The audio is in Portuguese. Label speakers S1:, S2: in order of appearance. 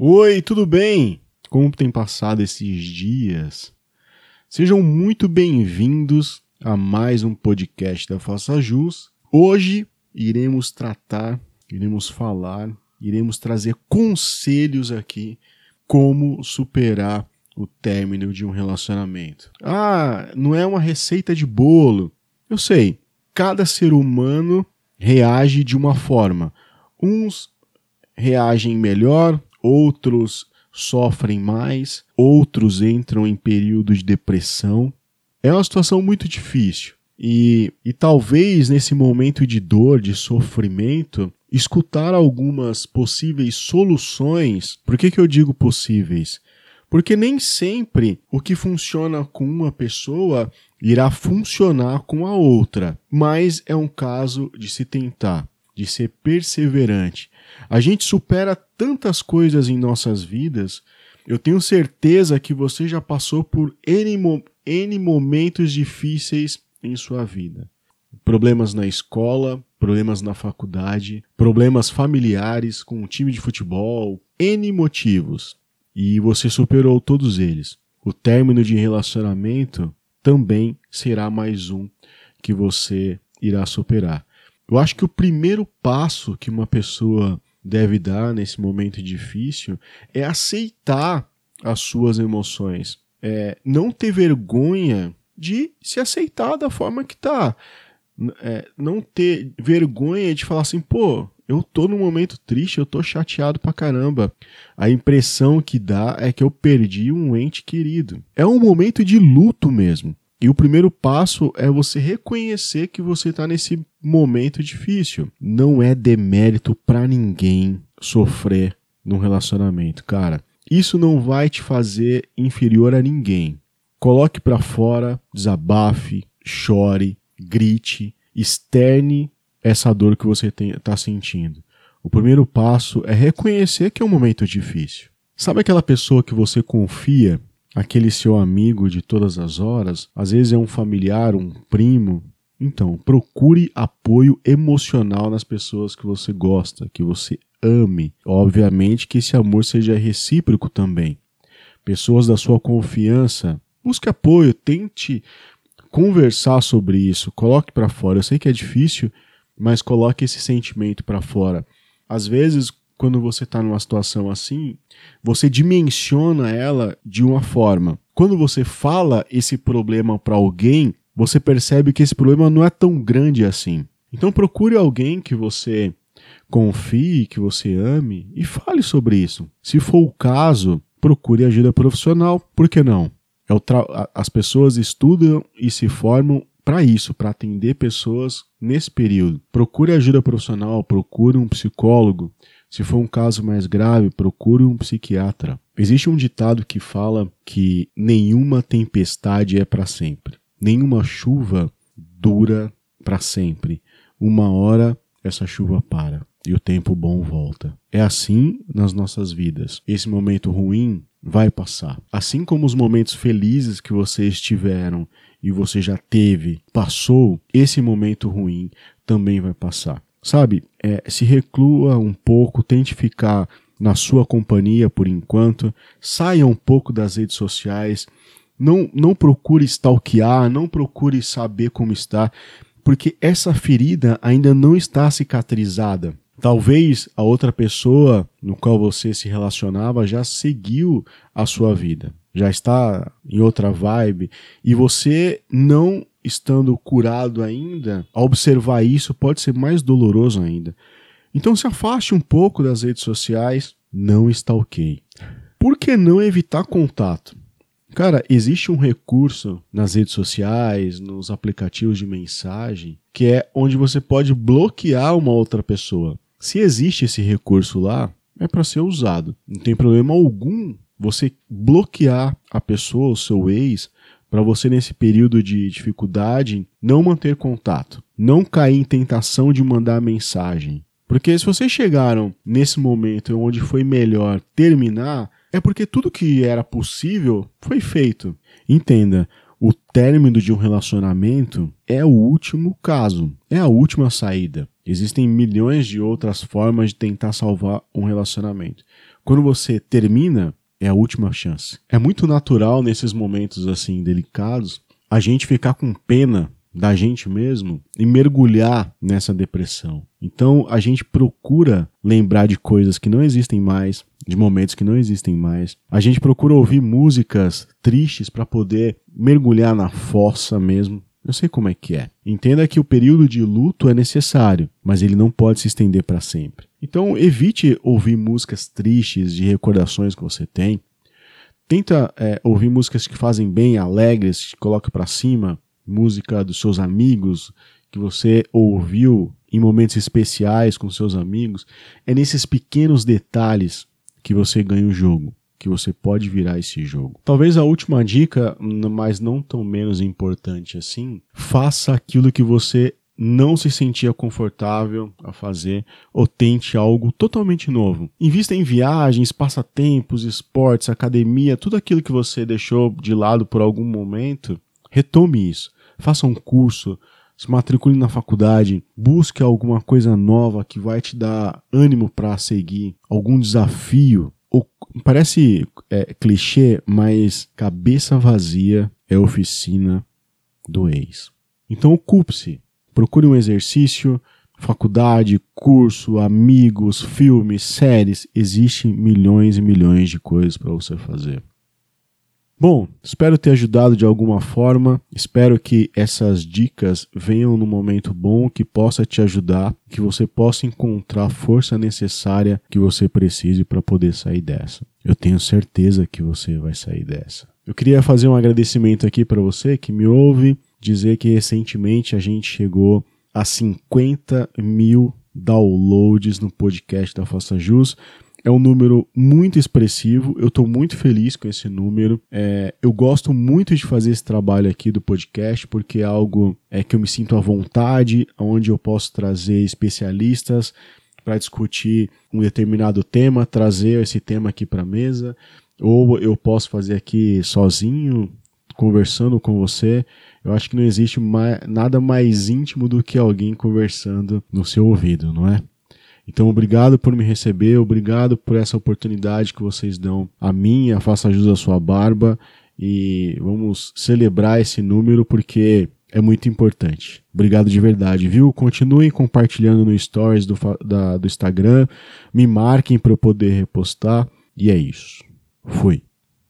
S1: Oi, tudo bem? Como tem passado esses dias? Sejam muito bem-vindos a mais um podcast da Faça Jus. Hoje iremos tratar, iremos falar, iremos trazer conselhos aqui como superar o término de um relacionamento. Ah, não é uma receita de bolo. Eu sei, cada ser humano reage de uma forma. Uns reagem melhor, outros sofrem mais, outros entram em período de depressão. É uma situação muito difícil. E, e talvez nesse momento de dor, de sofrimento, escutar algumas possíveis soluções. Por que, que eu digo possíveis? Porque nem sempre o que funciona com uma pessoa irá funcionar com a outra, mas é um caso de se tentar, de ser perseverante, a gente supera tantas coisas em nossas vidas. Eu tenho certeza que você já passou por N, N momentos difíceis em sua vida. Problemas na escola, problemas na faculdade, problemas familiares com o time de futebol, N motivos. E você superou todos eles. O término de relacionamento também será mais um que você irá superar. Eu acho que o primeiro passo que uma pessoa deve dar nesse momento difícil é aceitar as suas emoções. É, não ter vergonha de se aceitar da forma que tá. É, não ter vergonha de falar assim, pô, eu tô num momento triste, eu tô chateado pra caramba. A impressão que dá é que eu perdi um ente querido. É um momento de luto mesmo. E o primeiro passo é você reconhecer que você está nesse momento difícil. Não é demérito para ninguém sofrer num relacionamento, cara. Isso não vai te fazer inferior a ninguém. Coloque para fora, desabafe, chore, grite, externe essa dor que você está sentindo. O primeiro passo é reconhecer que é um momento difícil. Sabe aquela pessoa que você confia aquele seu amigo de todas as horas, às vezes é um familiar, um primo. Então, procure apoio emocional nas pessoas que você gosta, que você ame. Obviamente que esse amor seja recíproco também. Pessoas da sua confiança, busque apoio, tente conversar sobre isso, coloque para fora. Eu sei que é difícil, mas coloque esse sentimento para fora. Às vezes, quando você está numa situação assim, você dimensiona ela de uma forma. Quando você fala esse problema para alguém, você percebe que esse problema não é tão grande assim. Então procure alguém que você confie, que você ame e fale sobre isso. Se for o caso, procure ajuda profissional. Por que não? É As pessoas estudam e se formam para isso, para atender pessoas nesse período. Procure ajuda profissional, procure um psicólogo, se for um caso mais grave, procure um psiquiatra. Existe um ditado que fala que nenhuma tempestade é para sempre. Nenhuma chuva dura para sempre. Uma hora essa chuva para e o tempo bom volta. É assim nas nossas vidas. Esse momento ruim vai passar. Assim como os momentos felizes que vocês tiveram e você já teve, passou, esse momento ruim também vai passar. Sabe, é, se reclua um pouco, tente ficar na sua companhia por enquanto, saia um pouco das redes sociais, não, não procure stalkear, não procure saber como está, porque essa ferida ainda não está cicatrizada. Talvez a outra pessoa no qual você se relacionava já seguiu a sua vida, já está em outra vibe e você não estando curado ainda, observar isso pode ser mais doloroso ainda. Então se afaste um pouco das redes sociais, não está ok. Por que não evitar contato? Cara, existe um recurso nas redes sociais, nos aplicativos de mensagem, que é onde você pode bloquear uma outra pessoa. Se existe esse recurso lá, é para ser usado. Não tem problema algum você bloquear a pessoa, o seu ex, para você nesse período de dificuldade não manter contato, não cair em tentação de mandar mensagem. Porque se vocês chegaram nesse momento onde foi melhor terminar, é porque tudo que era possível foi feito. Entenda, o término de um relacionamento é o último caso, é a última saída. Existem milhões de outras formas de tentar salvar um relacionamento. quando você termina, é a última chance. É muito natural nesses momentos assim delicados a gente ficar com pena da gente mesmo e mergulhar nessa depressão. Então a gente procura lembrar de coisas que não existem mais, de momentos que não existem mais. A gente procura ouvir músicas tristes para poder mergulhar na fossa mesmo. Eu sei como é que é. Entenda que o período de luto é necessário, mas ele não pode se estender para sempre. Então evite ouvir músicas tristes de recordações que você tem. Tenta é, ouvir músicas que fazem bem, alegres, que coloca para cima, música dos seus amigos que você ouviu em momentos especiais com seus amigos, é nesses pequenos detalhes que você ganha o jogo, que você pode virar esse jogo. Talvez a última dica, mas não tão menos importante assim, faça aquilo que você não se sentia confortável a fazer ou tente algo totalmente novo. Invista em viagens, passatempos, esportes, academia, tudo aquilo que você deixou de lado por algum momento, retome isso faça um curso, se matricule na faculdade, busque alguma coisa nova que vai te dar ânimo para seguir, algum desafio. Ou, parece é, clichê, mas cabeça vazia é oficina do ex. Então ocupe-se, procure um exercício, faculdade, curso, amigos, filmes, séries. Existem milhões e milhões de coisas para você fazer. Bom, espero ter ajudado de alguma forma. Espero que essas dicas venham no momento bom, que possa te ajudar, que você possa encontrar a força necessária que você precise para poder sair dessa. Eu tenho certeza que você vai sair dessa. Eu queria fazer um agradecimento aqui para você que me ouve, dizer que recentemente a gente chegou a 50 mil downloads no podcast da Faça Jus. É um número muito expressivo, eu estou muito feliz com esse número. É, eu gosto muito de fazer esse trabalho aqui do podcast, porque é algo é, que eu me sinto à vontade, onde eu posso trazer especialistas para discutir um determinado tema, trazer esse tema aqui para a mesa, ou eu posso fazer aqui sozinho, conversando com você. Eu acho que não existe mais, nada mais íntimo do que alguém conversando no seu ouvido, não é? Então, obrigado por me receber, obrigado por essa oportunidade que vocês dão a mim, a Faça Jus à Sua Barba, e vamos celebrar esse número porque é muito importante. Obrigado de verdade, viu? Continuem compartilhando no stories do, da, do Instagram, me marquem para eu poder repostar, e é isso. Fui.